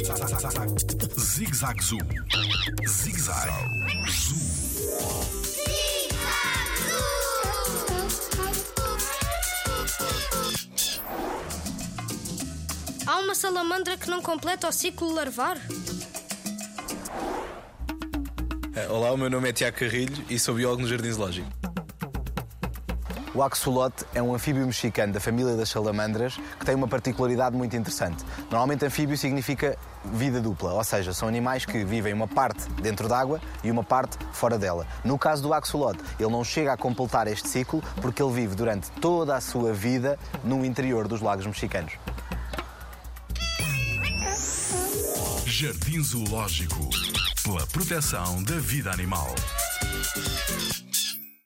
Zig Zag Zoo. Zig Zag Zoo. Há uma salamandra que não completa o ciclo larvar? Eh, Olá, o meu nome é Tiago Carrilho e sou biólogo no Jardim Zoológico. O axolote é um anfíbio mexicano da família das salamandras que tem uma particularidade muito interessante. Normalmente, anfíbio significa vida dupla, ou seja, são animais que vivem uma parte dentro d'água e uma parte fora dela. No caso do axolote, ele não chega a completar este ciclo porque ele vive durante toda a sua vida no interior dos lagos mexicanos. Jardim Zoológico. Pela proteção da vida animal.